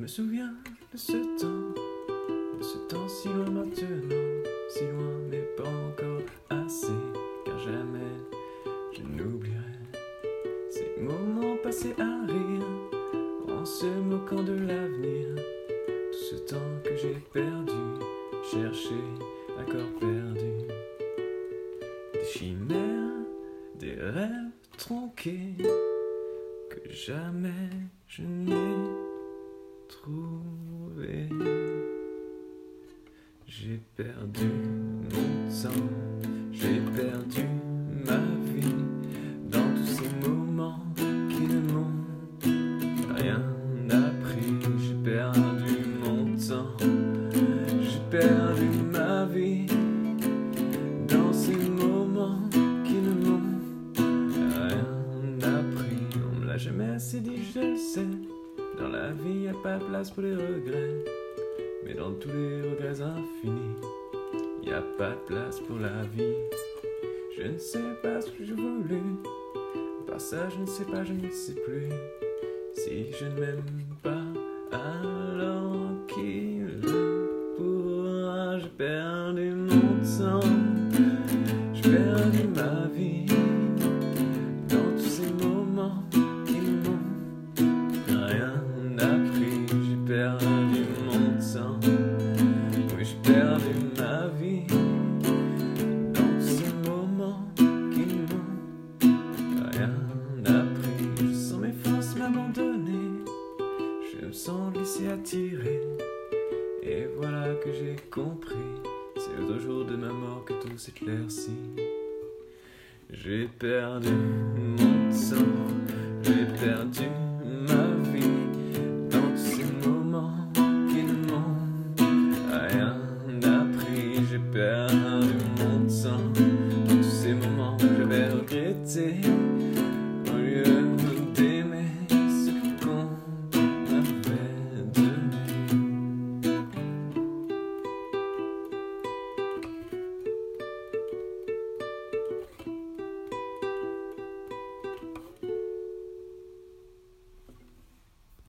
me souviens de ce temps, de ce temps si loin maintenant, si loin mais pas encore assez, car jamais je n'oublierai ces moments passés à rire, en se moquant de l'avenir, tout ce temps que j'ai perdu, cherché, à corps perdu, des chimères, des rêves tronqués, que jamais je n'ai J'ai perdu mon temps, j'ai perdu ma vie dans tous ces moments qui ne m'ont rien appris. J'ai perdu mon temps, j'ai perdu ma vie dans ces moments qui ne m'ont rien appris. On me l'a jamais assez dit, je le sais. Vie, a pas place pour les regrets. Mais dans tous les regrets infinis, y a pas de place pour la vie. Je ne sais pas ce que j'ai voulu. Par ça, je ne sais pas, je ne sais plus. Si je ne m'aime pas, alors qui le pourra J'ai perdu mon temps, ma vie. Dans ces moments qui m'ont rien appris, je sens mes forces m'abandonner. Je me sens glissé attiré. Et voilà que j'ai compris. C'est au jour de ma mort que tout s'éclaircit. J'ai perdu mon temps, j'ai perdu J'ai perdu mon temps dans tous ces moments que j'avais regrettés.